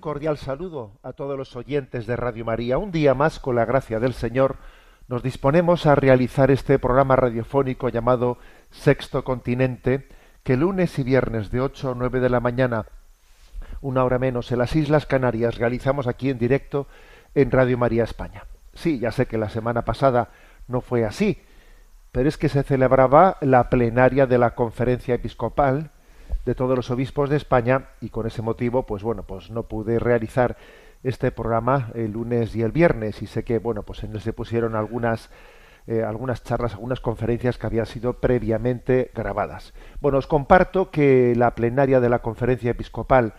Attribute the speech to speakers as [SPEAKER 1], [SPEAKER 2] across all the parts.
[SPEAKER 1] Cordial saludo a todos los oyentes de Radio María. Un día más, con la gracia del Señor, nos disponemos a realizar este programa radiofónico llamado Sexto Continente, que lunes y viernes de 8 a 9 de la mañana, una hora menos, en las Islas Canarias, realizamos aquí en directo en Radio María España. Sí, ya sé que la semana pasada no fue así, pero es que se celebraba la plenaria de la Conferencia Episcopal, de todos los obispos de España y con ese motivo pues bueno pues no pude realizar este programa el lunes y el viernes. Y sé que bueno pues en él se pusieron algunas eh, algunas charlas algunas conferencias que habían sido previamente grabadas. Bueno os comparto que la plenaria de la conferencia episcopal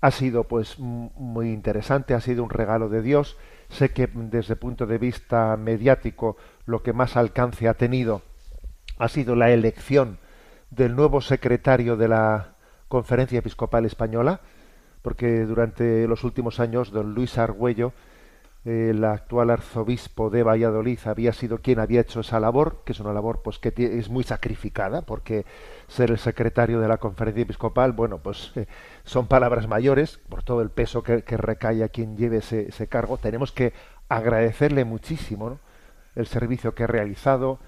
[SPEAKER 1] ha sido pues muy interesante ha sido un regalo de Dios. Sé que desde el punto de vista mediático lo que más alcance ha tenido ha sido la elección del nuevo secretario de la Conferencia Episcopal Española, porque durante los últimos años don Luis Argüello, eh, el actual arzobispo de Valladolid, había sido quien había hecho esa labor, que es una labor pues que es muy sacrificada, porque ser el secretario de la Conferencia Episcopal, bueno, pues eh, son palabras mayores, por todo el peso que, recae a quien lleve ese, cargo. Tenemos que agradecerle muchísimo el servicio que ha realizado,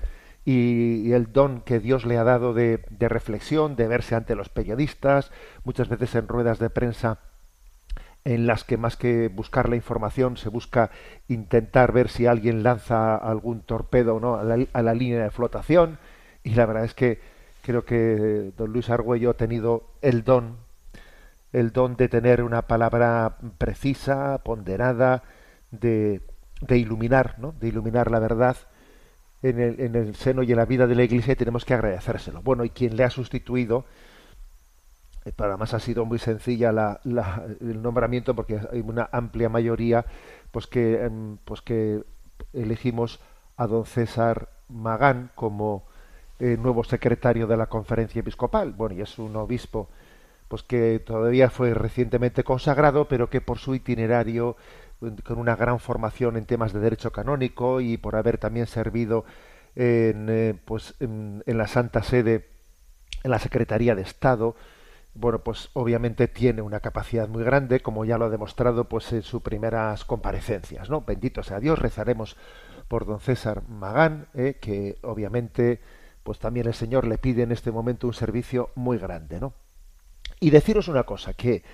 [SPEAKER 1] y, el don que Dios le ha dado de, reflexión, de verse ante los periodistas, muchas veces en ruedas de prensa en las que más que buscar la información se busca intentar ver si alguien lanza algún torpedo no a la, a la línea de flotación y la verdad es que creo que don Luis Argüello ha tenido el don el don de tener una palabra precisa, ponderada, de, de iluminar, ¿no? de iluminar la verdad en el, en el seno y en la vida de la Iglesia y tenemos que agradecérselo. Bueno, y quien le ha sustituido, eh, para más ha sido muy sencilla la, la- el nombramiento porque hay una amplia mayoría pues que, em, pues que elegimos a don César Magán como eh, nuevo secretario de la conferencia episcopal. Bueno, y es un obispo pues que todavía fue recientemente consagrado, pero que por su itinerario, con una gran formación en temas de derecho canónico y por haber también servido en, eh, pues en, la Santa Sede, en la Secretaría de Estado, bueno, pues obviamente tiene una capacidad muy grande, como ya lo ha demostrado pues en sus primeras comparecencias, ¿no? Bendito sea Dios, rezaremos por don César Magán, eh, que obviamente pues también el Señor le pide en este momento un servicio muy grande, ¿no? Y deciros una cosa, que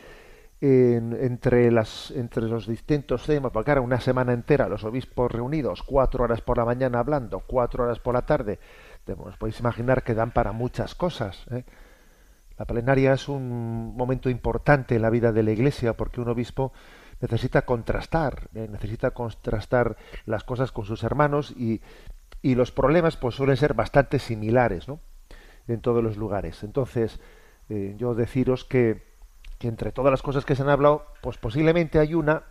[SPEAKER 1] en- entre, las, entre los distintos temas, porque ahora una semana entera los obispos reunidos, cuatro horas por la mañana hablando, cuatro horas por la tarde, os podéis imaginar que dan para muchas cosas. ¿eh? La plenaria es un momento importante en la vida de la Iglesia porque un obispo necesita contrastar, ¿eh? necesita contrastar las cosas con sus hermanos y, y los problemas pues suelen ser bastante similares, ¿no? En todos los lugares. Entonces, eh, yo deciros que, que entre todas las cosas que se han hablado, pues posiblemente hay una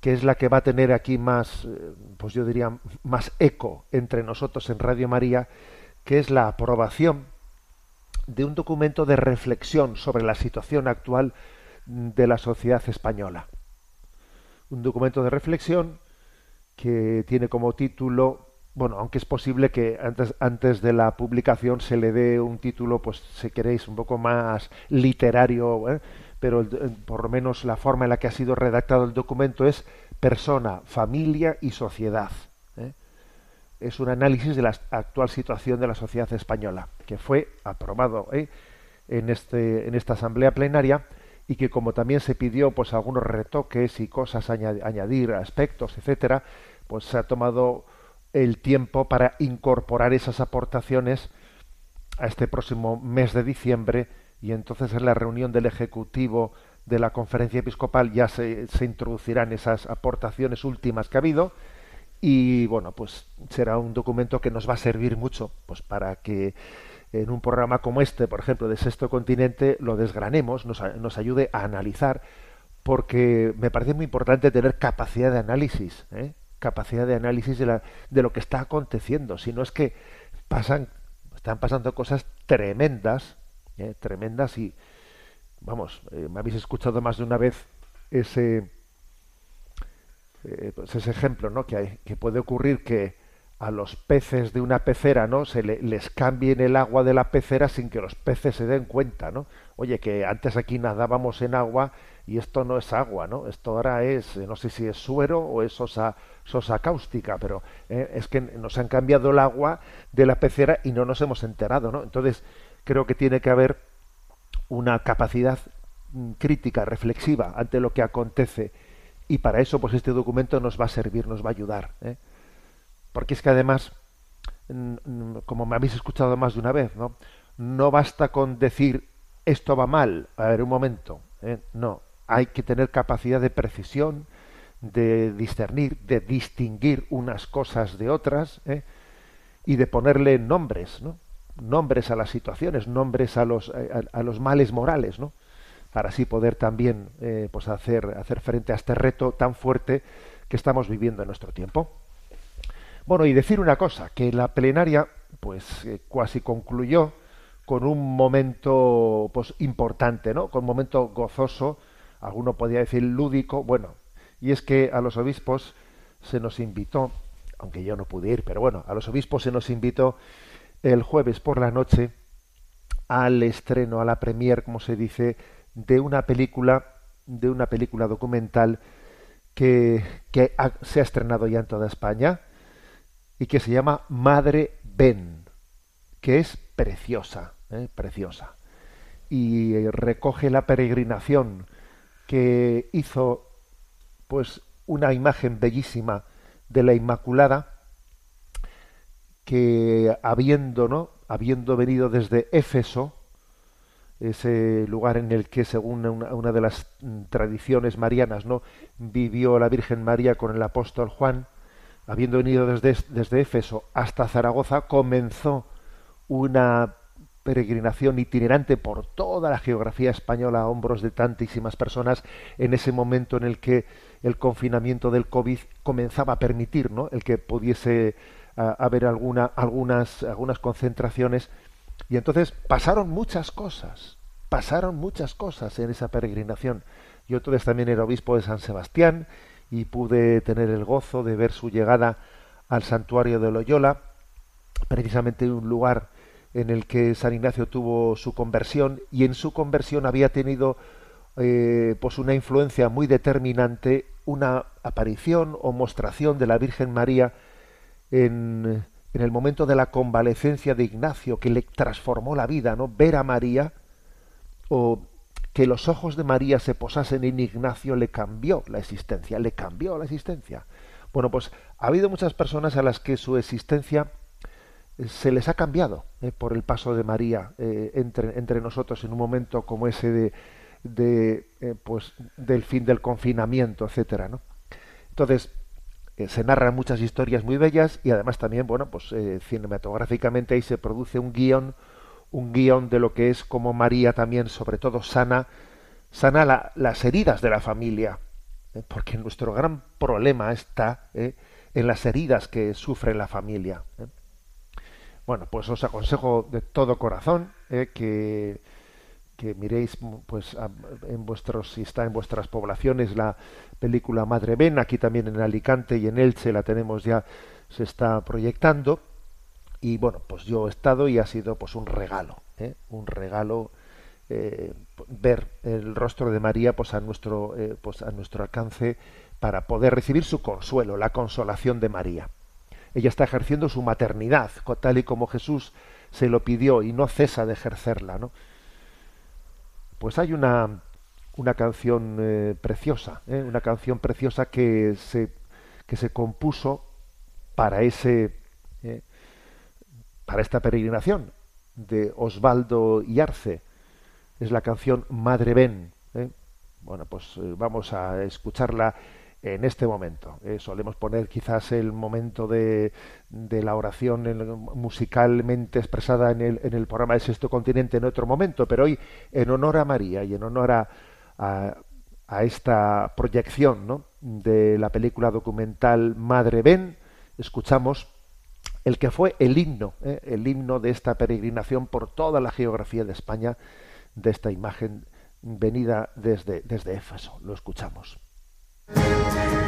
[SPEAKER 1] que es la que va a tener aquí más, eh, pues yo diría, más eco entre nosotros en Radio María, que es la aprobación de un documento de reflexión sobre la situación actual de la sociedad española. Un documento de reflexión que tiene como título, bueno, aunque es posible que antes, antes de la publicación se le dé un título, pues si queréis, un poco más literario, ¿eh? Pero el- por lo menos la forma en la que ha sido redactado el documento es persona, familia y sociedad. ¿eh? Es un análisis de la actual situación de la sociedad española, que fue aprobado ¿eh? en, este, en esta asamblea plenaria y que como también se pidió pues algunos retoques y cosas añadir aspectos etcétera pues se ha tomado el tiempo para incorporar esas aportaciones a este próximo mes de diciembre y entonces en la reunión del ejecutivo de la conferencia episcopal ya se, introducirán esas aportaciones últimas que ha habido y bueno pues será un documento que nos va a servir mucho pues para que en un programa como este, por ejemplo, de Sexto Continente, lo desgranemos, nos, nos ayude a analizar, porque me parece muy importante tener capacidad de análisis, ¿eh? capacidad de análisis de, la, de lo que está aconteciendo. Si no es que pasan, están pasando cosas tremendas, ¿eh? tremendas y, vamos, eh, me habéis escuchado más de una vez ese, pues ese ejemplo, ¿no? Que, hay, que puede ocurrir que a los peces de una pecera, ¿no? Se les cambien el agua de la pecera sin que los peces se den cuenta, ¿no? Oye, que antes aquí nadábamos en agua y esto no es agua, ¿no? Esto ahora es, eh, no sé si es suero o es sosa, sosa cáustica, pero eh, es que nos han cambiado el agua de la pecera y no nos hemos enterado, ¿no? Entonces, creo que tiene que haber una capacidad mm, crítica, reflexiva ante lo que acontece y para eso, pues este documento nos va a servir, nos va a ayudar, ¿eh? Porque es que además, como me habéis escuchado más de una vez, ¿no? No basta con decir esto va mal, a ver un momento, ¿eh? no, hay que tener capacidad de precisión, de discernir, de distinguir unas cosas de otras ¿eh? y de ponerle nombres, ¿no? Nombres a las situaciones, nombres a los, a, los males morales, ¿no? para así poder también eh, pues hacer, hacer frente a este reto tan fuerte que estamos viviendo en nuestro tiempo. Bueno, y decir una cosa, que la plenaria, pues eh, casi concluyó con un momento pues importante, ¿no? Con un momento gozoso, alguno podría decir lúdico, bueno, y es que a los obispos se nos invitó, aunque yo no pude ir, pero bueno, a los obispos se nos invitó el jueves por la noche al estreno, a la premier, como se dice, de una película, de una película documental que, que se ha estrenado ya en toda España, y que se llama Madre Ben, que es preciosa, ¿eh? preciosa. Y recoge la peregrinación que hizo pues una imagen bellísima de la Inmaculada que habiendo, ¿no? habiendo venido desde Éfeso, ese lugar en el que según una, una, de las tradiciones marianas, ¿no? vivió la Virgen María con el apóstol Juan, habiendo venido desde, desde Éfeso hasta Zaragoza, comenzó una peregrinación itinerante por toda la geografía española a hombros de tantísimas personas en ese momento en el que el confinamiento del COVID comenzaba a permitir ¿no? el que pudiese haber alguna, algunas, algunas concentraciones. Y entonces pasaron muchas cosas, pasaron muchas cosas en esa peregrinación. Yo entonces también era obispo de San Sebastián y pude tener el gozo de ver su llegada al santuario de Loyola, precisamente un lugar en el que San Ignacio tuvo su conversión y en su conversión había tenido eh, pues una influencia muy determinante una aparición o mostración de la Virgen María en, el momento de la convalecencia de Ignacio que le transformó la vida, ¿no? Ver a María o que los ojos de María se posasen en Ignacio le cambió la existencia, le cambió la existencia. Bueno, pues ha habido muchas personas a las que su existencia eh, se les ha cambiado eh, por el paso de María eh, entre, entre, nosotros en un momento como ese de, de pues del fin del confinamiento, etcétera, ¿no? Entonces se narran muchas historias muy bellas y además también, bueno, pues cinematográficamente ahí se produce un guion un guion de lo que es como María también, sobre todo, sana, sana las heridas de la familia, ¿eh? porque nuestro gran problema está ¿eh? en las heridas que sufre la familia. ¿eh? Bueno, pues os aconsejo de todo corazón que, que miréis, pues, en vuestros, si está en vuestras poblaciones la película Madre Ben, aquí también en Alicante y en Elche la tenemos ya, se está proyectando. Y bueno pues yo he estado y ha sido pues un regalo ¿eh? un regalo eh, ver el rostro de María pues a nuestro eh, pues a nuestro alcance para poder recibir su consuelo la consolación de María. Ella está ejerciendo su maternidad tal y como Jesús se lo pidió y no cesa de ejercerla no pues hay una una canción eh, preciosa, ¿eh? una canción preciosa que se, que se compuso para ese ¿eh? para esta peregrinación de Osvaldo Yarce. Es la canción Madre. ¿eh? Bueno, pues vamos a escucharla en este momento. ¿eh? solemos poner quizás el momento de, de la oración en- musicalmente expresada en el, en el programa de Sexto Continente en otro momento, pero hoy en honor a María y en honor a, esta proyección ¿no? de la película documental Madre Ven, escuchamos el que fue el himno, ¿eh? el himno de esta peregrinación por toda la geografía de España, de esta imagen venida desde, desde Éfeso. Lo escuchamos.
[SPEAKER 2] Thank you.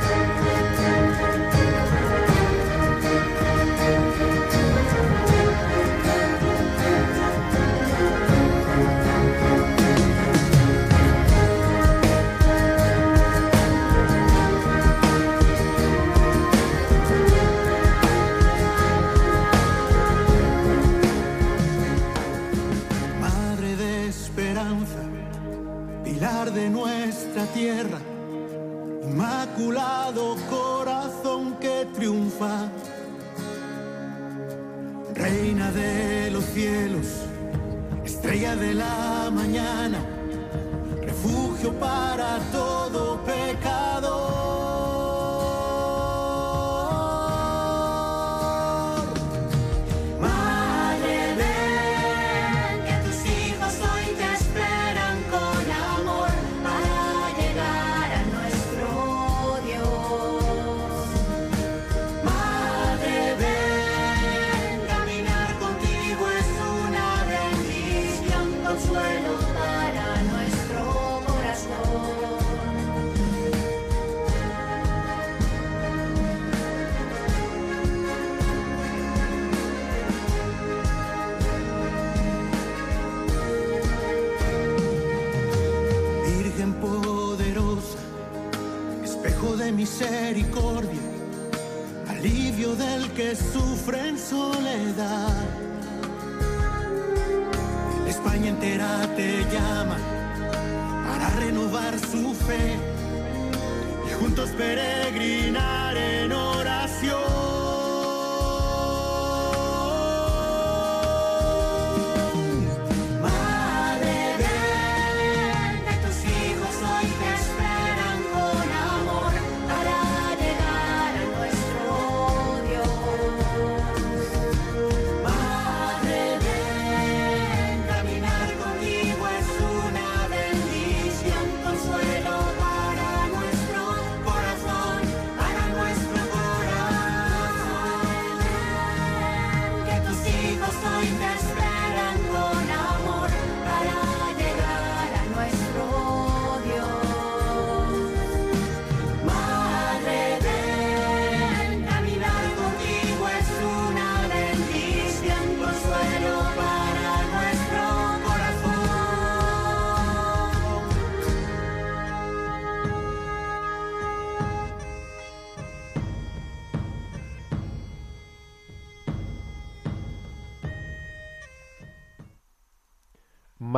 [SPEAKER 2] Corazón que triunfa, reina de los cielos, estrella de la mañana, refugio para todo pecador.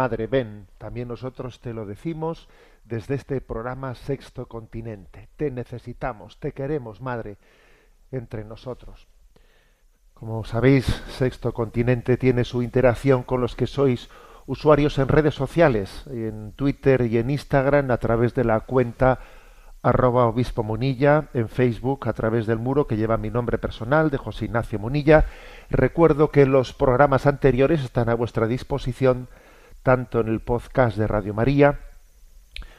[SPEAKER 3] Madre, ven,
[SPEAKER 1] también nosotros te lo decimos desde este programa Sexto Continente. Te necesitamos, te queremos, Madre, entre nosotros. Como sabéis, Sexto Continente tiene su interacción con los que sois usuarios en redes sociales, en Twitter y en Instagram a través de la cuenta arroba obispo Munilla, en Facebook a través del muro que lleva mi nombre personal de José Ignacio Munilla. Recuerdo que los programas anteriores están a vuestra disposición tanto en el podcast de Radio María,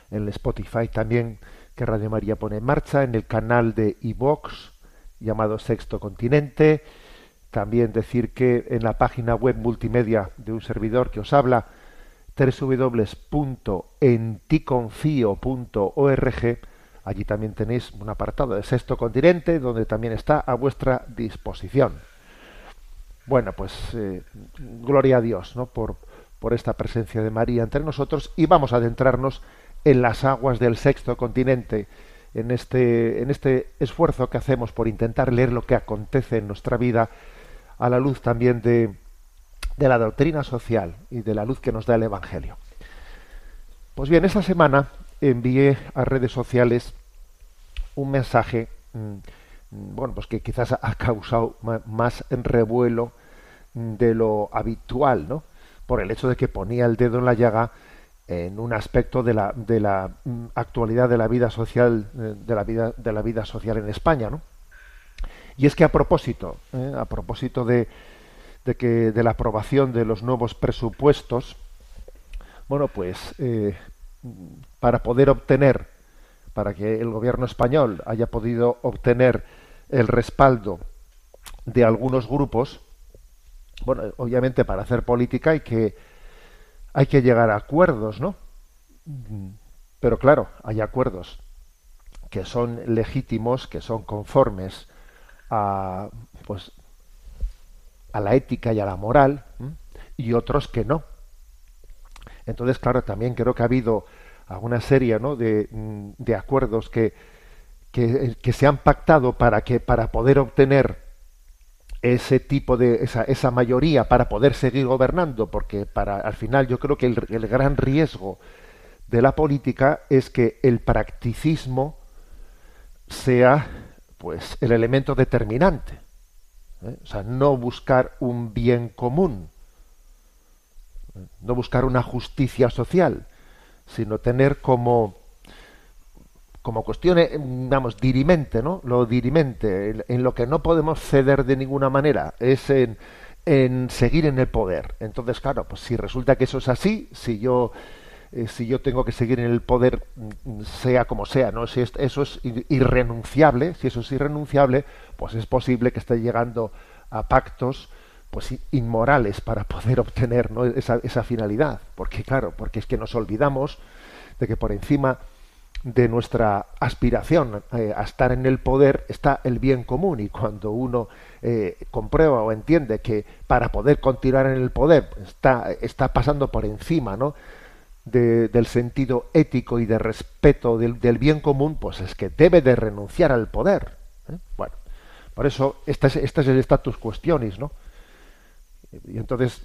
[SPEAKER 1] en el Spotify también que Radio María pone en marcha, en el canal de iVox llamado Sexto Continente, también decir que en la página web multimedia de un servidor que os habla, www.enticonfio.org, allí también tenéis un apartado de Sexto Continente donde también está a vuestra disposición. Bueno, pues eh, gloria a Dios, ¿no? Por, por esta presencia de María entre nosotros y vamos a adentrarnos en las aguas del sexto continente, en este, en este esfuerzo que hacemos por intentar leer lo que acontece en nuestra vida a la luz también de, de la doctrina social y de la luz que nos da el Evangelio. Pues bien, esta semana envié a redes sociales un mensaje, mm, mm, bueno, pues que quizás ha causado más revuelo de lo habitual, ¿no? Por el hecho de que ponía el dedo en la llaga en un aspecto de la, de la mm, actualidad de la vida social, eh, de la vida, de la vida social en España, ¿no? Y es que a propósito, ¿eh? a propósito de, de que de la aprobación de los nuevos presupuestos, bueno, pues eh, para poder obtener, para que el gobierno español haya podido obtener el respaldo de algunos grupos, bueno, obviamente para hacer política hay que hay que llegar a acuerdos, ¿no? Pero claro, hay acuerdos que son legítimos, que son conformes a pues a la ética y a la moral y otros que no. Entonces, claro, también creo que ha habido alguna serie ¿no? de, de acuerdos que, que, que se han pactado para que para poder obtener ese tipo de esa, esa mayoría para poder seguir gobernando, porque para al final yo creo que el, el gran riesgo de la política es que el practicismo sea pues el elemento determinante. ¿eh? O sea, no buscar un bien común, ¿eh? no buscar una justicia social, sino tener como como cuestión, vamos, dirimente, ¿no? Lo dirimente, en, lo que no podemos ceder de ninguna manera, es en, seguir en el poder. Entonces, claro, pues si resulta que eso es así, si yo eh, si yo tengo que seguir en el poder, mm, sea como sea, ¿no? Si es- eso es ir- irrenunciable, si eso es irrenunciable, pues es posible que esté llegando a pactos pues inmorales para poder obtener esa, esa finalidad. Porque claro, porque es que nos olvidamos de que por encima de nuestra aspiración eh, a estar en el poder está el bien común y cuando uno eh, comprueba o entiende que para poder continuar en el poder está, está pasando por encima ¿no? de- del sentido ético y de respeto del, del bien común, pues es que debe de renunciar al poder. ¿eh? Bueno, por eso este es, este es el status questionis, ¿no? Y entonces,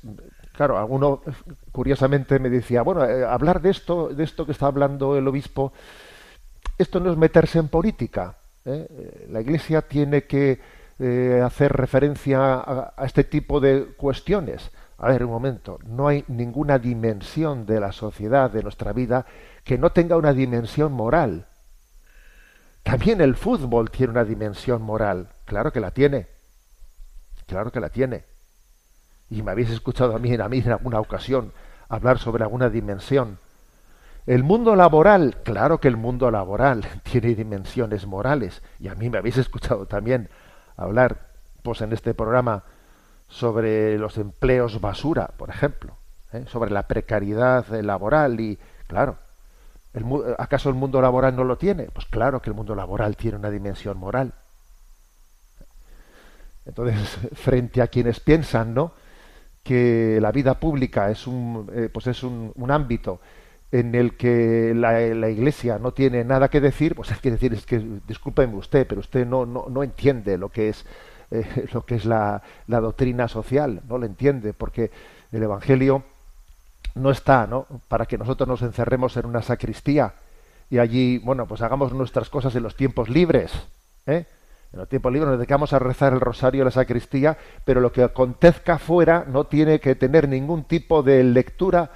[SPEAKER 1] claro, alguno eh, curiosamente me decía, bueno, eh, hablar de esto, de esto que está hablando el obispo, esto no es meterse en política. ¿eh? La Iglesia tiene que hacer referencia a, a este tipo de cuestiones. A ver, un momento, no hay ninguna dimensión de la sociedad, de nuestra vida, que no tenga una dimensión moral. También el fútbol tiene una dimensión moral. Claro que la tiene. Claro que la tiene. Y me habéis escuchado a mí, a mí en alguna ocasión hablar sobre alguna dimensión. El mundo laboral, claro que el mundo laboral tiene dimensiones morales. Y a mí me habéis escuchado también hablar, pues en este programa, sobre los empleos basura, por ejemplo, ¿eh? sobre la precariedad eh, laboral y, claro, ¿acaso el mundo laboral no lo tiene? Pues claro que el mundo laboral tiene una dimensión moral. Entonces, frente a quienes piensan, ¿no? Que la vida pública es un, eh, pues es un, ámbito en el que la, la Iglesia no tiene nada que decir, pues hay que decir, es que discúlpeme usted, pero usted no, no, no entiende lo que es eh, lo que es la, la doctrina social, no lo entiende, porque el Evangelio no está, ¿no? Para que nosotros nos encerremos en una sacristía y allí, bueno, pues hagamos nuestras cosas en los tiempos libres, ¿eh? En los tiempos libres nos dedicamos a rezar el rosario la sacristía, pero lo que acontezca fuera no tiene que tener ningún tipo de lectura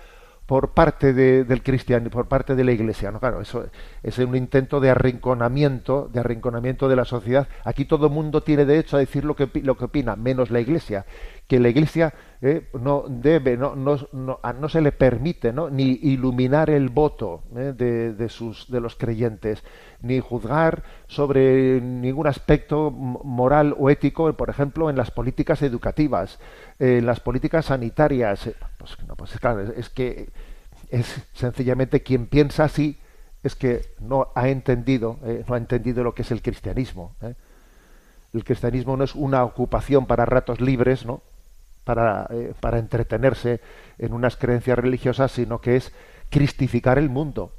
[SPEAKER 1] por parte de- del cristiano, por parte de la iglesia. No, claro, eso es un intento de arrinconamiento, de arrinconamiento de la sociedad. Aquí todo el mundo tiene derecho a decir lo que, lo que opina, menos la iglesia. Que la iglesia eh, no debe, no, no, no, no se le permite ¿no? ni iluminar el voto eh, de, de sus, de los creyentes, ni juzgar sobre ningún aspecto moral o ético, por ejemplo, en las políticas educativas, en las políticas sanitarias. Pues, no, pues claro, es, es que es sencillamente quien piensa así es que no ha entendido, eh, no ha entendido lo que es el cristianismo. El cristianismo no es una ocupación para ratos libres, ¿no? Para, eh, para entretenerse en unas creencias religiosas, sino que es cristificar el mundo.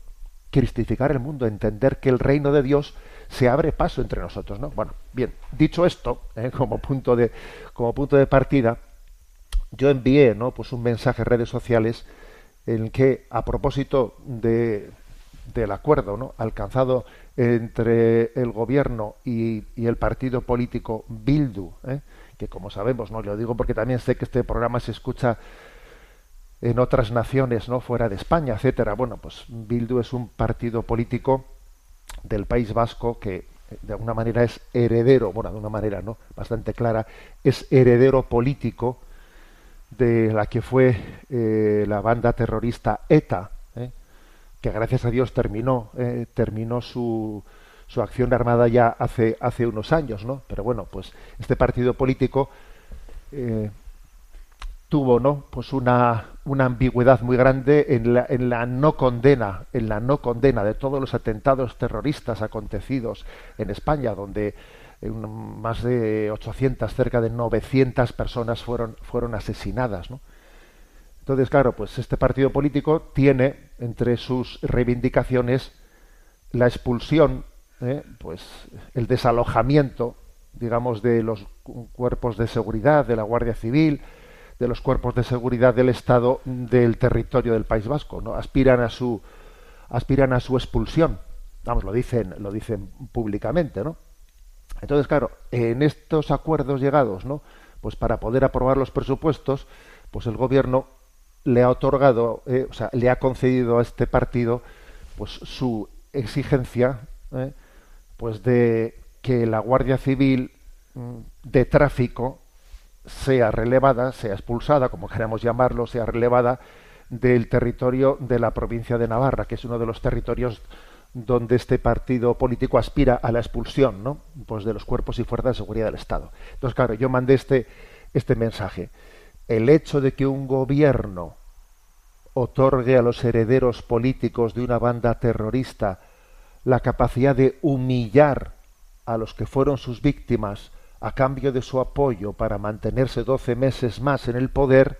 [SPEAKER 1] Cristificar el mundo, entender que el reino de Dios se abre paso entre nosotros, ¿no? Bueno, bien, dicho esto, ¿eh? como punto de como punto de partida, yo envié, ¿no? Pues un mensaje en redes sociales en que, a propósito de, del acuerdo ¿no? alcanzado entre el gobierno y, y el partido político Bildu, ¿eh? Que como sabemos, no lo digo porque también sé que este programa se escucha en otras naciones, no fuera de España, etcétera. Bueno, pues Bildu es un partido político del País Vasco que de alguna manera es heredero, bueno, de una manera no bastante clara, es heredero político de la que fue eh, la banda terrorista ETA, ¿eh? que gracias a Dios terminó eh, terminó su, su acción armada ya hace hace unos años, ¿no? Pero bueno, pues este partido político eh, tuvo no pues una, una ambigüedad muy grande en la, en la no condena en la no condena de todos los atentados terroristas acontecidos en España donde eh, más de 800 cerca de 900 personas fueron fueron asesinadas ¿no? entonces claro pues este partido político tiene entre sus reivindicaciones la expulsión ¿eh? pues el desalojamiento digamos de los cu- cuerpos de seguridad de la Guardia Civil de los cuerpos de seguridad del Estado del territorio del País Vasco, ¿no? Aspiran a su aspiran a su expulsión. Vamos, lo dicen, lo dicen públicamente, ¿no? Entonces, claro, en estos acuerdos llegados, ¿no? Pues para poder aprobar los presupuestos, pues el gobierno le ha otorgado, eh, o sea, le ha concedido a este partido, pues su exigencia, ¿eh? Pues de que la Guardia Civil mm, de tráfico sea relevada, sea expulsada, como queramos llamarlo, sea relevada del territorio de la provincia de Navarra, que es uno de los territorios donde este partido político aspira a la expulsión, ¿no? Pues de los cuerpos y fuerzas de seguridad del Estado. Entonces, claro, yo mandé este este mensaje. El hecho de que un gobierno otorgue a los herederos políticos de una banda terrorista la capacidad de humillar a los que fueron sus víctimas a cambio de su apoyo para mantenerse 12 meses más en el poder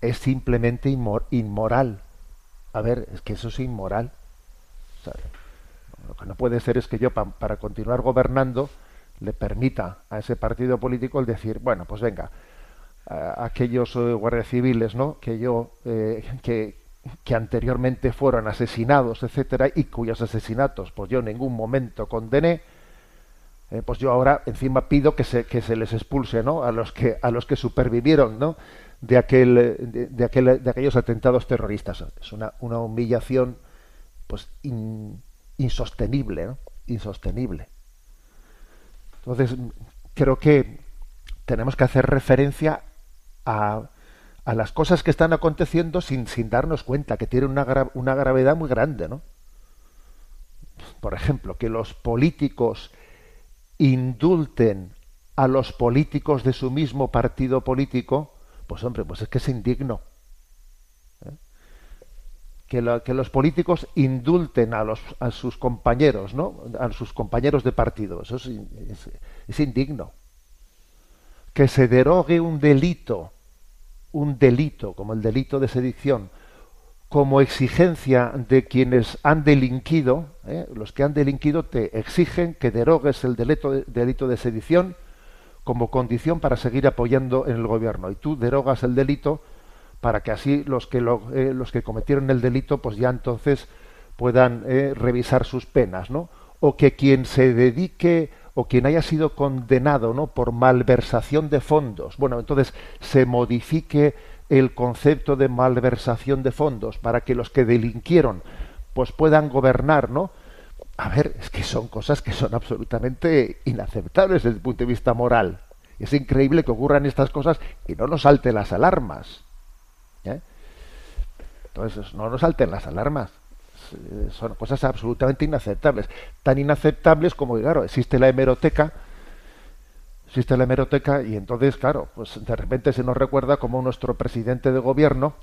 [SPEAKER 1] es simplemente inmor- inmoral. A ver, es que eso es inmoral. Lo que no puede ser es que yo, pa- para continuar gobernando, le permita a ese partido político el decir, bueno, pues venga, a- aquellos eh, guardias civiles, ¿no? Que yo, eh, que, que anteriormente fueron asesinados, etcétera, y cuyos asesinatos, pues yo en ningún momento condené, eh, pues yo ahora encima pido que se, que se les expulse, ¿no? A los que a los que supervivieron, ¿no? De aquel de, aquel de aquellos atentados terroristas. Es una, una humillación, pues in- insostenible. Insostenible. Entonces, creo que tenemos que hacer referencia a, a las cosas que están aconteciendo sin, sin darnos cuenta, que tienen una, una gravedad muy grande, ¿no? Por ejemplo, que los políticos indulten a los políticos de su mismo partido político, pues hombre, pues es que es indigno. ¿eh? Que, la- que los políticos indulten a, los, a sus compañeros, ¿no? A sus compañeros de partido. Eso es- es indigno. Que se derogue un delito, un delito, como el delito de sedición, como exigencia de quienes han delinquido, ¿eh? los que han delinquido te exigen que derogues el delito de, delito de sedición como condición para seguir apoyando en el gobierno. Y tú derogas el delito para que así los que lo- eh, los que cometieron el delito, pues ya entonces puedan eh, revisar sus penas, ¿no? O que quien se dedique o quien haya sido condenado, ¿no? Por malversación de fondos, bueno, entonces se modifique el concepto de malversación de fondos para que los que delinquieron, pues puedan gobernar, ¿no? A ver, es que son cosas que son absolutamente inaceptables desde el punto de vista moral. Es increíble que ocurran estas cosas y no nos salten las alarmas. ¿eh? Entonces, no nos salten las alarmas. Eh, Son cosas absolutamente inaceptables. Tan inaceptables como claro, existe la hemeroteca, existe la hemeroteca y entonces, claro, pues de repente se nos recuerda como nuestro presidente de gobierno,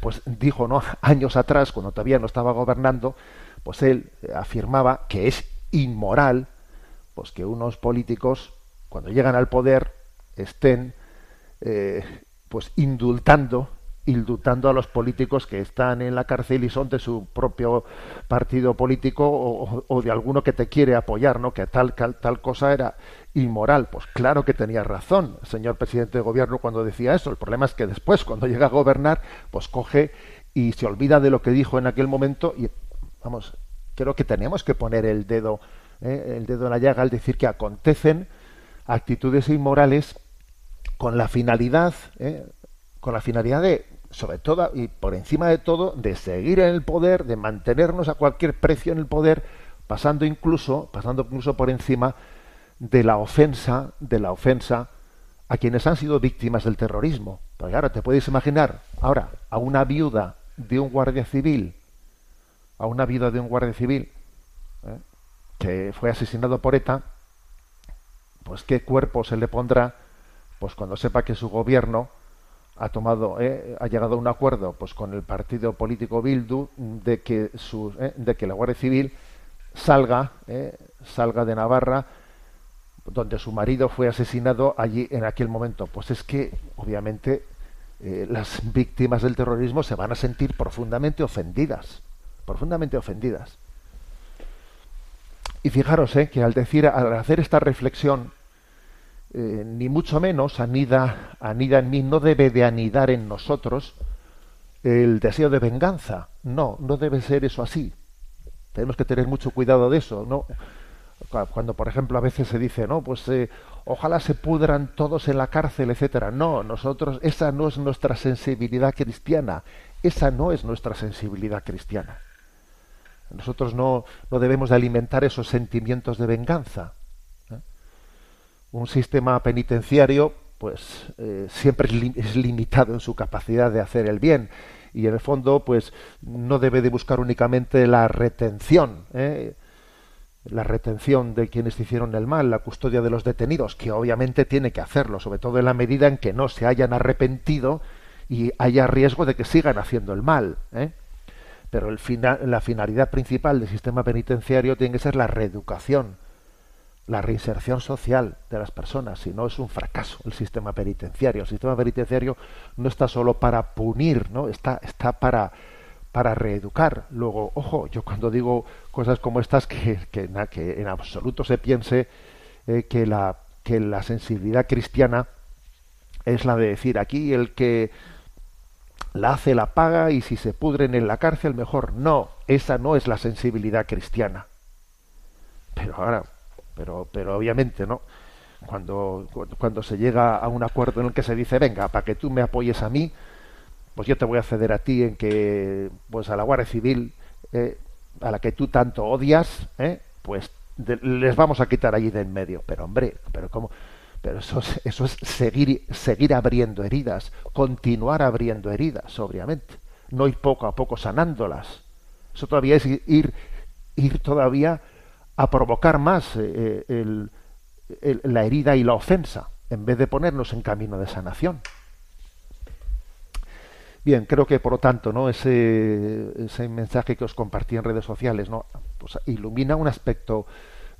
[SPEAKER 1] pues dijo, ¿no? Años atrás, cuando todavía no estaba gobernando, pues él eh, afirmaba que es inmoral, pues que unos políticos, cuando llegan al poder, estén, eh, pues indultando, indultando a los políticos que están en la cárcel y son de su propio partido político o, de alguno que te quiere apoyar, ¿no? Que tal, tal, tal cosa era inmoral. Pues claro que tenía razón señor presidente de gobierno cuando decía eso. El problema es que después, cuando llega a gobernar, pues coge y se olvida de lo que dijo en aquel momento y, vamos, creo que tenemos que poner el dedo, ¿eh? el dedo en la llaga al decir que acontecen actitudes inmorales con la finalidad, ¿eh? con la finalidad de, sobre todo y por encima de todo, de seguir en el poder, de mantenernos a cualquier precio en el poder, pasando incluso, pasando incluso por encima de la ofensa, de la ofensa a quienes han sido víctimas del terrorismo. Porque ahora te puedes imaginar, ahora, a una viuda de un guardia civil, a una viuda de un guardia civil ¿eh? que fue asesinado por ETA, pues qué cuerpo se le pondrá, pues cuando sepa que su gobierno ha tomado, eh, ha llegado a un acuerdo, pues con el partido político Bildu de que su, eh, de que la Guardia Civil salga, eh, salga de Navarra, donde su marido fue asesinado allí en aquel momento. Pues es que, obviamente, las víctimas del terrorismo se van a sentir profundamente ofendidas, profundamente ofendidas. Y fijaros que al decir, al hacer esta reflexión, eh, ni mucho menos anida, anida en mí, no debe de anidar en nosotros el deseo de venganza. No, no debe ser eso así. Tenemos que tener mucho cuidado de eso, ¿no? Cuando, por ejemplo, a veces se dice, no, pues eh, ojalá se pudran todos en la cárcel, etcétera. No, nosotros, esa no es nuestra sensibilidad cristiana. Esa no es nuestra sensibilidad cristiana. Nosotros no, no debemos de alimentar esos sentimientos de venganza. Un sistema penitenciario, pues, eh, siempre es, li es limitado en su capacidad de hacer el bien y en el fondo, pues, no debe de buscar únicamente la retención. ¿eh? la retención de quienes hicieron el mal, la custodia de los detenidos, que obviamente tiene que hacerlo, sobre todo en la medida en que no se hayan arrepentido y haya riesgo de que sigan haciendo el mal. ¿eh? Pero el final, la finalidad principal del sistema penitenciario tiene que ser la reeducación, la reinserción social de las personas, si no es un fracaso el sistema penitenciario. El sistema penitenciario no está solo para punir, ¿no? está, está para para reeducar. Luego, ojo, yo cuando digo cosas como estas, que, que, en absoluto se piense eh, que, la, que la sensibilidad cristiana es la de decir aquí el que la hace la paga y si se pudren en la cárcel mejor. No, esa no es la sensibilidad cristiana. Pero ahora, pero, pero obviamente, ¿no? Cuando, cuando se llega a un acuerdo en el que se dice, venga, para que tú me apoyes a mí, pues yo te voy a ceder a ti en que, pues a la Guardia Civil, eh, a la que tú tanto odias, eh, pues de, les vamos a quitar allí de en medio. Pero hombre, pero cómo, pero eso es, eso es seguir, seguir abriendo heridas, continuar abriendo heridas, obviamente, no ir poco a poco sanándolas. Eso todavía es ir, ir todavía a provocar más eh, el, el, la herida y la ofensa, en vez de ponernos en camino de sanación. Bien, creo que por lo tanto, ¿no? Ese, ese mensaje que os compartí en redes sociales, ¿no? Pues ilumina un aspecto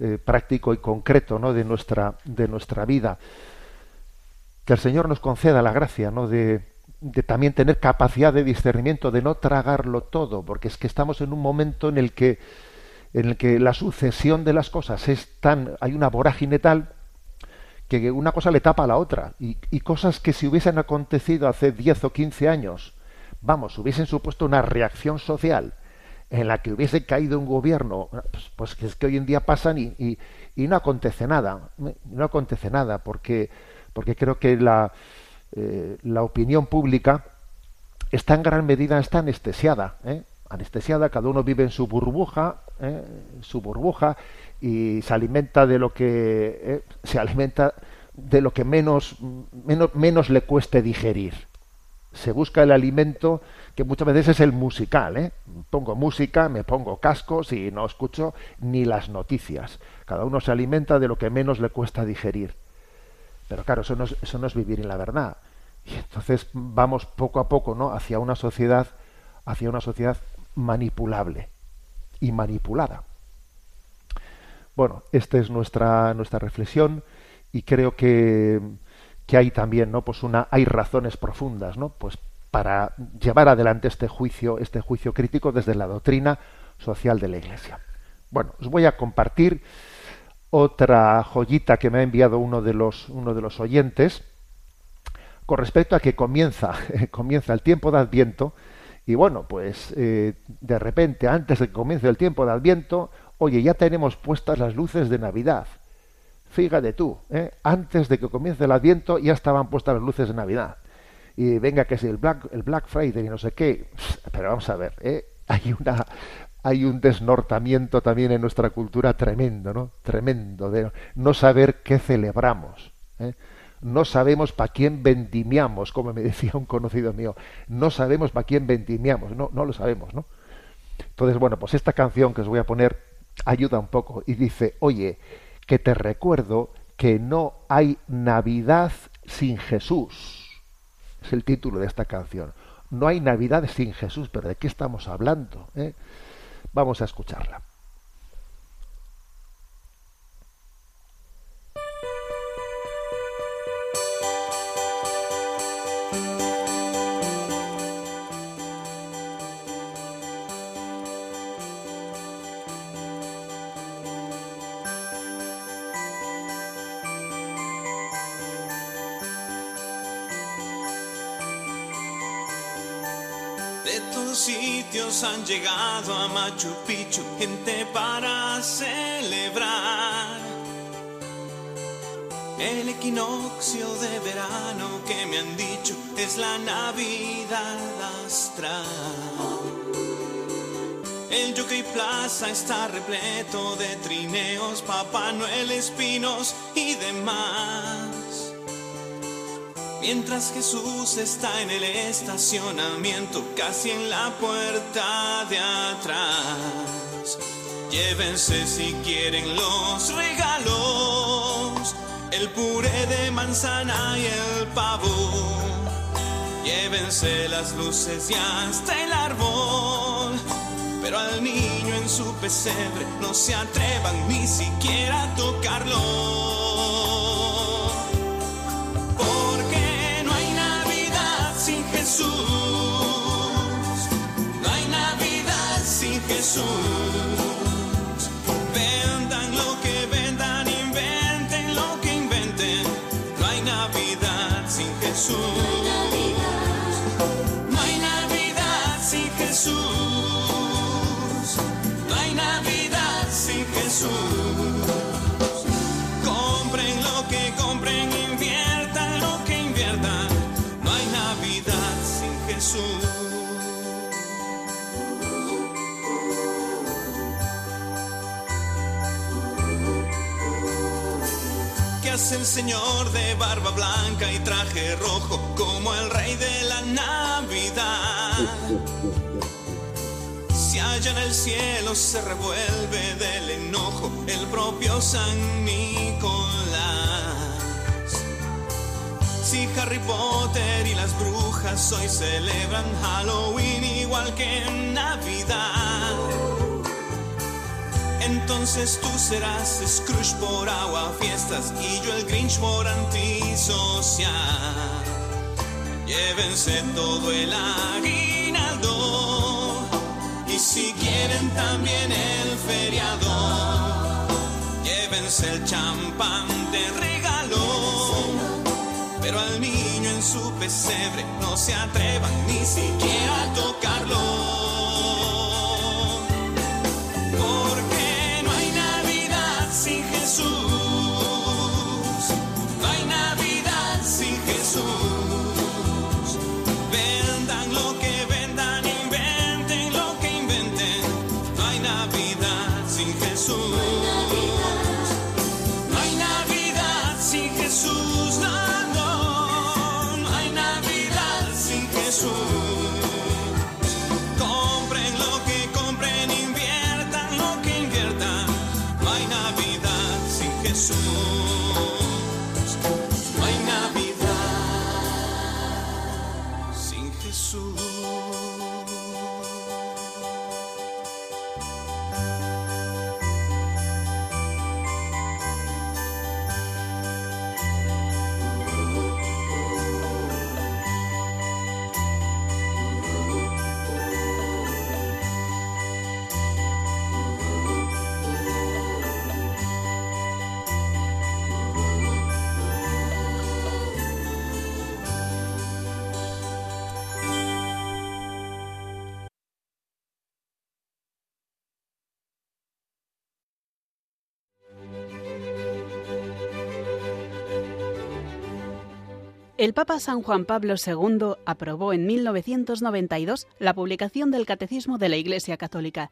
[SPEAKER 1] eh, práctico y concreto, ¿no? De nuestra, de nuestra vida. Que el Señor nos conceda la gracia, ¿no? De, de también tener capacidad de discernimiento, de no tragarlo todo, porque es que estamos en un momento en el que, en el que la sucesión de las cosas es tan, hay una vorágine tal que una cosa le tapa a la otra y, cosas que si hubiesen acontecido hace 10 o 15 años vamos, hubiesen supuesto una reacción social en la que hubiese caído un gobierno, pues, pues es que hoy en día pasan y, y, y, no acontece nada, no acontece nada, porque, porque creo que la, eh, la opinión pública está en gran medida está anestesiada, ¿eh? Anestesiada, cada uno vive en su burbuja, ¿eh? su burbuja y se alimenta de lo que ¿eh? se alimenta de lo que menos, menos, menos le cueste digerir se busca el alimento que muchas veces es el musical. ¿eh? Pongo música, me pongo cascos y no escucho ni las noticias. Cada uno se alimenta de lo que menos le cuesta digerir. Pero claro, eso no es, eso no es vivir en la verdad. Y entonces vamos poco a poco ¿no? hacia una sociedad, hacia una sociedad manipulable y manipulada. Bueno, esta es nuestra, nuestra reflexión y creo que que hay también, ¿no? Pues una, hay razones profundas, ¿no? Pues para llevar adelante este juicio, este juicio crítico desde la doctrina social de la Iglesia. Bueno, os voy a compartir otra joyita que me ha enviado uno de los, uno de los oyentes con respecto a que comienza, comienza el tiempo de Adviento y bueno, pues eh, de repente, antes de que comience el tiempo de Adviento, oye, ya tenemos puestas las luces de Navidad. Fíjate tú, ¿eh? antes de que comience el Adviento ya estaban puestas las luces de Navidad. Y venga, que es el Black, el Black Friday y no sé qué. Pero vamos a ver, ¿eh? hay una hay un desnortamiento también en nuestra cultura tremendo, ¿no? Tremendo de no saber qué celebramos. ¿eh? No sabemos para quién vendimiamos, como me decía un conocido mío. No sabemos para quién vendimiamos, no, no lo sabemos, ¿no? Entonces, bueno, pues esta canción que os voy a poner ayuda un poco y dice, oye, que te recuerdo que no hay Navidad sin Jesús. Es el título de esta canción. No hay Navidad sin Jesús, pero ¿de qué estamos hablando? eh? Vamos a escucharla.
[SPEAKER 4] Han llegado a Machu Picchu gente para celebrar el equinoccio de verano que me han dicho es la Navidad astral. El Jockey Plaza está repleto de trineos, Papá Noel, espinos y demás. Mientras Jesús está en el estacionamiento, casi en la puerta de atrás. Llévense si quieren los regalos, el puré de manzana y el pavo. Llévense las luces y hasta el árbol. Pero al niño en su pesebre no se atrevan ni siquiera a tocarlo. Jesús. No hay Navidad sin Jesús. Vendan lo que vendan, inventen lo que inventen. No hay Navidad sin Jesús. ¿Qué hace el señor de barba blanca y traje rojo como el rey de la Navidad? Si allá en el cielo se revuelve del enojo el propio San Nicolás. Si Harry Potter y las brujas hoy celebran Halloween igual que en Navidad. Entonces tú serás Scrooge por agua fiestas y yo el Grinch por antisocial. Llévense todo el aguinaldo y si quieren también el feriado. Llévense el champán de regalo, pero al niño en su pesebre no se atrevan ni siquiera a tocarlo.
[SPEAKER 5] El Papa San Juan Pablo II aprobó en 1992 la publicación del Catecismo de la Iglesia Católica,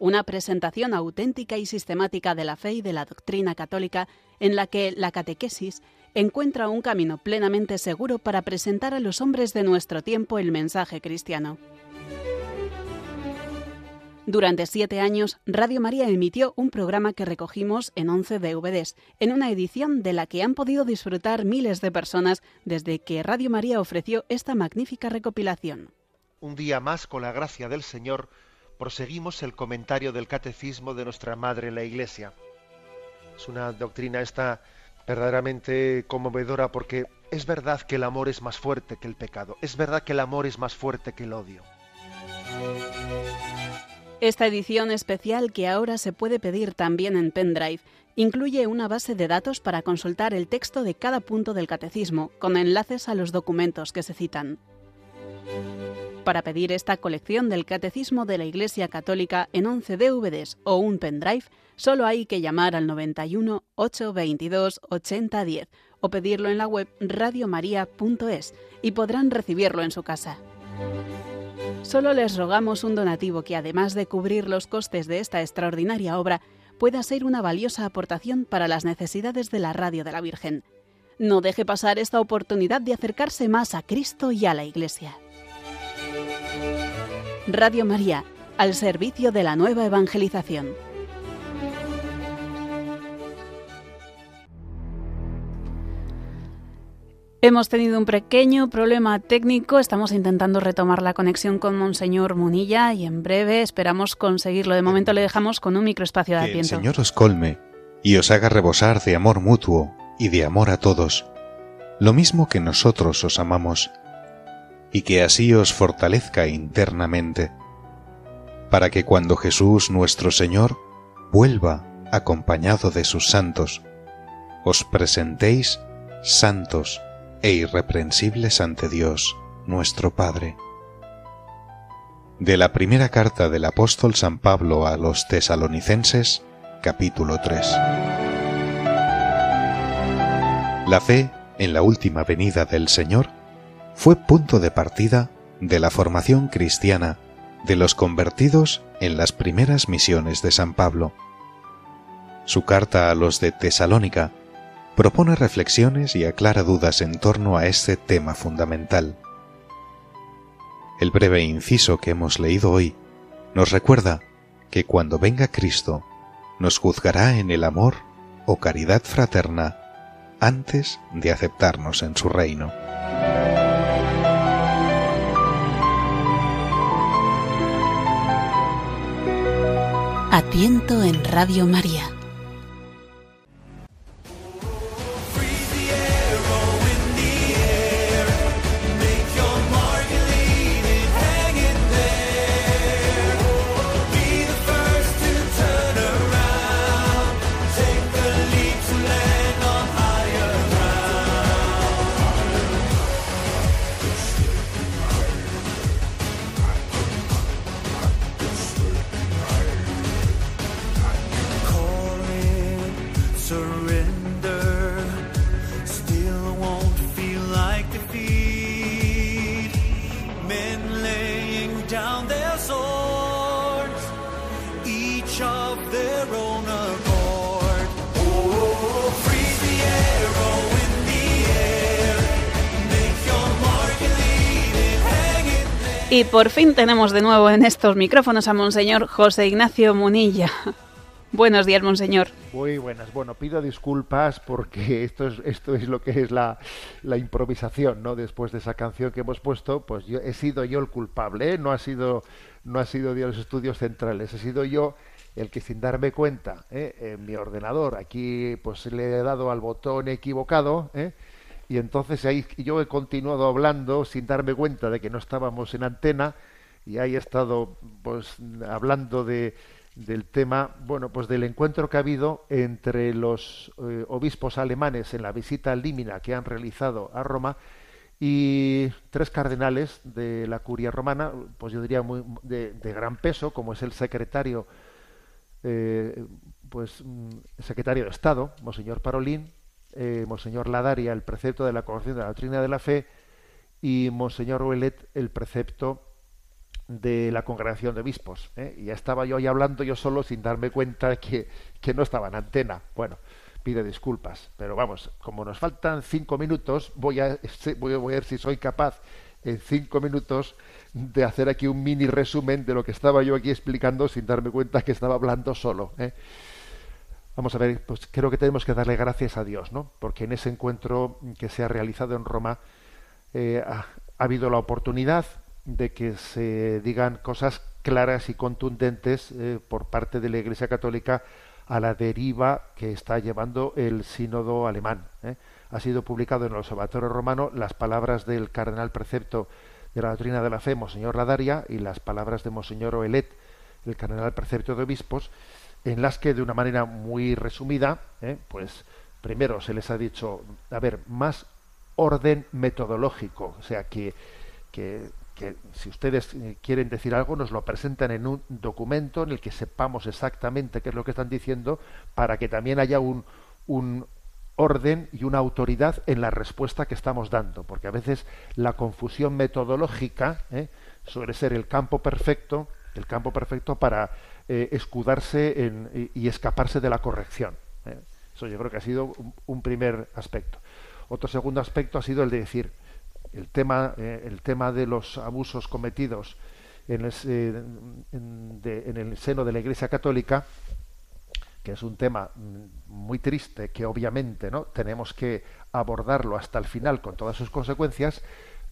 [SPEAKER 5] una presentación auténtica y sistemática de la fe y de la doctrina católica en la que la catequesis encuentra un camino plenamente seguro para presentar a los hombres de nuestro tiempo el mensaje cristiano. Durante siete años, Radio María emitió un programa que recogimos en 11 DVDs, en una edición de la que han podido disfrutar miles de personas desde que Radio María ofreció esta magnífica recopilación.
[SPEAKER 1] Un día más, con la gracia del Señor, proseguimos el comentario del catecismo de nuestra Madre la Iglesia. Es una doctrina esta verdaderamente conmovedora porque es verdad que el amor es más fuerte que el pecado, es verdad que el amor es más fuerte que el odio.
[SPEAKER 5] Esta edición especial, que ahora se puede pedir también en pendrive, incluye una base de datos para consultar el texto de cada punto del catecismo, con enlaces a los documentos que se citan. Para pedir esta colección del Catecismo de la Iglesia Católica en 11 DVDs o un pendrive, solo hay que llamar al 91 822 8010 o pedirlo en la web radiomaria.es y podrán recibirlo en su casa. Solo les rogamos un donativo que, además de cubrir los costes de esta extraordinaria obra, pueda ser una valiosa aportación para las necesidades de la Radio de la Virgen. No deje pasar esta oportunidad de acercarse más a Cristo y a la Iglesia. Radio María, al servicio de la nueva evangelización. Hemos tenido un pequeño problema técnico, estamos intentando retomar la conexión con Monseñor Munilla y en breve esperamos conseguirlo. De momento le dejamos con un microespacio de
[SPEAKER 6] Que el. Señor os colme y os haga rebosar de amor mutuo y de amor a todos, lo mismo que nosotros os amamos, y que así os fortalezca internamente, para que cuando Jesús nuestro Señor vuelva acompañado de sus santos, os presentéis santos e irreprensibles ante Dios, nuestro Padre. De la primera carta del apóstol San Pablo a los tesalonicenses, capítulo 3. La fe en la última venida del Señor fue punto de partida de la formación cristiana de los convertidos en las primeras misiones de San Pablo. Su carta a los de Tesalónica propone reflexiones y aclara dudas en torno a este tema fundamental. El breve inciso que hemos leído hoy nos recuerda que cuando venga Cristo nos juzgará en el amor o caridad fraterna antes de aceptarnos en su reino.
[SPEAKER 5] A tiento en Radio María. Y por fin tenemos de nuevo en estos micrófonos a Monseñor José Ignacio Munilla. Buenos días, Monseñor.
[SPEAKER 1] Muy buenas. Bueno, pido disculpas porque esto es, esto es lo que es la, la improvisación, ¿no? Después de esa canción que hemos puesto, pues yo he sido yo el culpable, ¿eh? no ha sido no ha sido de los estudios centrales, he sido yo el que sin darme cuenta, ¿eh? en mi ordenador, aquí pues le he dado al botón equivocado, ¿eh? Y entonces ahí yo he continuado hablando sin darme cuenta de que no estábamos en antena y ahí he estado pues hablando de del tema, bueno, pues del encuentro que ha habido entre los eh, obispos alemanes en la visita límina que han realizado a Roma y tres cardenales de la curia romana, pues yo diría muy de, de gran peso, como es el secretario, eh, pues mm, secretario de Estado, Monseñor Parolín, eh, Monseñor Ladaria el precepto de la congregación de la doctrina de la fe y Monseñor Ouelet el precepto de la congregación de obispos. ¿eh? Y ya estaba yo ahí hablando yo solo sin darme cuenta que, que no estaba en antena. Bueno, pido disculpas, pero vamos, como nos faltan cinco minutos, voy a, voy a ver si soy capaz en cinco minutos de hacer aquí un mini resumen de lo que estaba yo aquí explicando sin darme cuenta que estaba hablando solo. ¿eh? Vamos a ver, pues creo que tenemos que darle gracias a Dios, ¿no? Porque en ese encuentro que se ha realizado en Roma eh, ha, ha habido la oportunidad de que se digan cosas claras y contundentes eh, por parte de la Iglesia Católica a la deriva que está llevando el sínodo alemán. ¿eh? Ha sido publicado en el Observatorio Romano las palabras del cardenal precepto de la doctrina de la fe, Monseñor Ladaria, y las palabras de Monseñor Oelet, el cardenal precepto de obispos, en las que de una manera muy resumida, ¿eh? pues primero se les ha dicho, a ver, más orden metodológico, o sea que, que que si ustedes eh, quieren decir algo nos lo presentan en un documento en el que sepamos exactamente qué es lo que están diciendo para que también haya un, un orden y una autoridad en la respuesta que estamos dando, porque a veces la confusión metodológica ¿eh? suele ser el campo perfecto, el campo perfecto para eh, escudarse en, y, escaparse de la corrección. ¿eh? Eso yo creo que ha sido un, primer aspecto. Otro segundo aspecto ha sido el de decir, el tema, eh, el tema de los abusos cometidos en el, seno de la Iglesia Católica, que es un tema muy triste, que obviamente no tenemos que abordarlo hasta el final con todas sus consecuencias,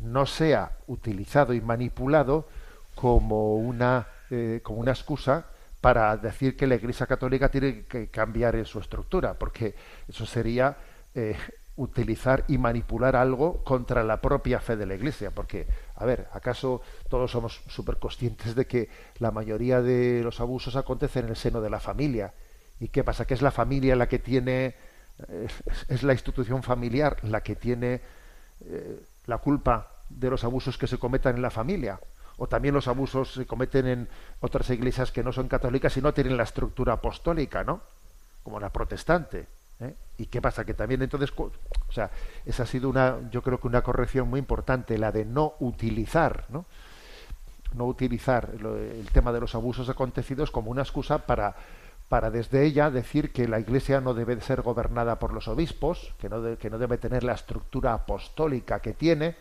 [SPEAKER 1] no sea utilizado y manipulado como una, como una excusa para decir que la Iglesia Católica tiene que cambiar en su estructura, porque eso sería eh, utilizar y manipular algo contra la propia fe de la Iglesia. Porque, a ver, ¿acaso todos somos súper conscientes de que la mayoría de los abusos acontecen en el seno de la familia? ¿Y qué pasa? Que es la familia la que tiene, eh, es la institución familiar la que tiene eh, la culpa de los abusos que se cometan en la familia. O también los abusos se cometen en otras iglesias que no son católicas y no tienen la estructura apostólica, ¿no? Como la protestante. ¿Eh? ¿Y qué pasa? Que también entonces, o sea, esa ha sido una, yo creo que una corrección muy importante, la de no utilizar, ¿no? No utilizar el tema de los abusos acontecidos como una excusa para, para desde ella decir que la Iglesia no debe ser gobernada por los obispos, que no, que no debe tener la estructura apostólica que tiene,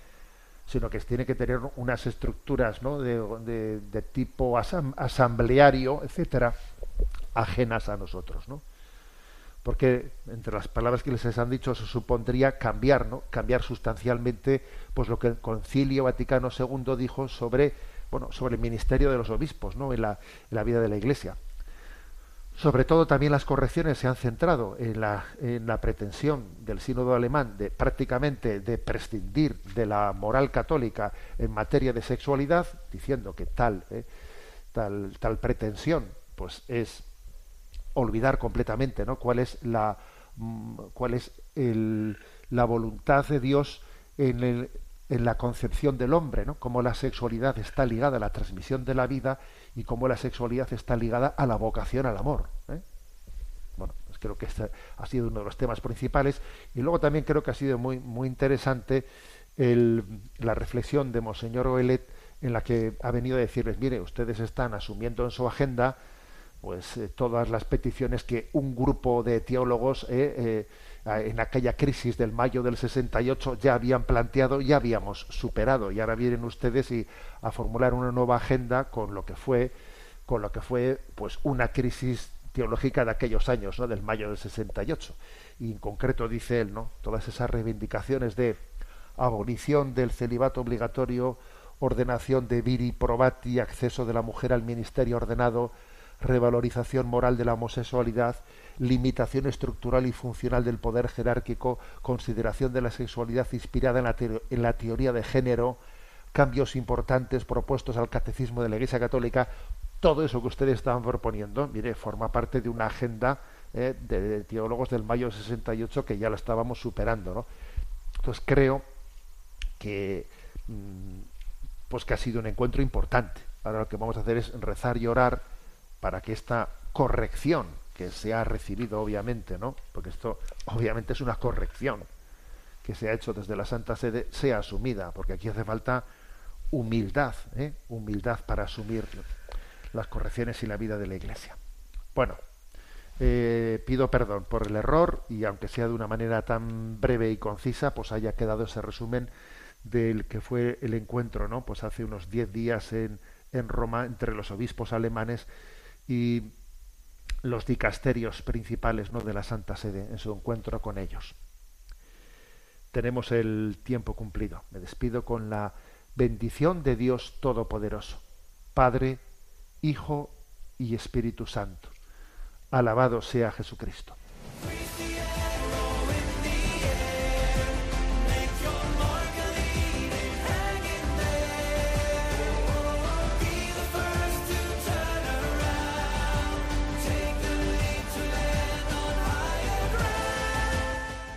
[SPEAKER 1] sino que tiene que tener unas estructuras ¿no? de, de, tipo asam, asambleario, etcétera, ajenas a nosotros, ¿no? porque entre las palabras que les han dicho se supondría cambiar, ¿no? cambiar sustancialmente pues lo que el Concilio Vaticano II dijo sobre bueno sobre el ministerio de los obispos, ¿no? en, la, en la vida de la Iglesia. Sobre todo también las correcciones se han centrado en la, en la pretensión del sínodo alemán de prácticamente de prescindir de la moral católica en materia de sexualidad, diciendo que tal, eh, tal, tal pretensión pues es olvidar completamente ¿no? cuál es la cuál es el, la voluntad de Dios en, el, en la concepción del hombre, ¿no? cómo la sexualidad está ligada a la transmisión de la vida y cómo la sexualidad está ligada a la vocación al amor. ¿eh? Bueno, pues creo que este ha sido uno de los temas principales y luego también creo que ha sido muy muy interesante el, la reflexión de Monseñor Oelet en la que ha venido a decirles, mire, ustedes están asumiendo en su agenda pues eh, todas las peticiones que un grupo de teólogos eh, eh, en aquella crisis del mayo del 68 ya habían planteado, ya habíamos superado y ahora vienen ustedes y a formular una nueva agenda con lo que fue con lo que fue pues una crisis teológica de aquellos años, ¿no? del mayo del 68. Y en concreto dice él, ¿no? Todas esas reivindicaciones de abolición del celibato obligatorio, ordenación de viri probati, acceso de la mujer al ministerio ordenado, revalorización moral de la homosexualidad, limitación estructural y funcional del poder jerárquico, consideración de la sexualidad inspirada en la, en la, teoría de género, cambios importantes propuestos al catecismo de la Iglesia Católica, todo eso que ustedes estaban proponiendo, mire, forma parte de una agenda eh, de, de, teólogos del mayo 68 que ya la estábamos superando, ¿no? Entonces creo que mmm, pues que ha sido un encuentro importante. Ahora lo que vamos a hacer es rezar y orar para que esta corrección que se ha recibido obviamente, ¿no? Porque esto obviamente es una corrección que se ha hecho desde la Santa Sede, sea asumida, porque aquí hace falta humildad, ¿eh? humildad para asumir las correcciones y la vida de la Iglesia. Bueno, eh, pido perdón por el error y aunque sea de una manera tan breve y concisa, pues haya quedado ese resumen del que fue el encuentro, ¿no? Pues hace unos diez días en, en Roma entre los obispos alemanes y los dicasterios principales ¿no? de la Santa Sede en su encuentro con ellos. Tenemos el tiempo cumplido. Me despido con la bendición de Dios Todopoderoso, Padre, Hijo y Espíritu Santo. Alabado sea Jesucristo.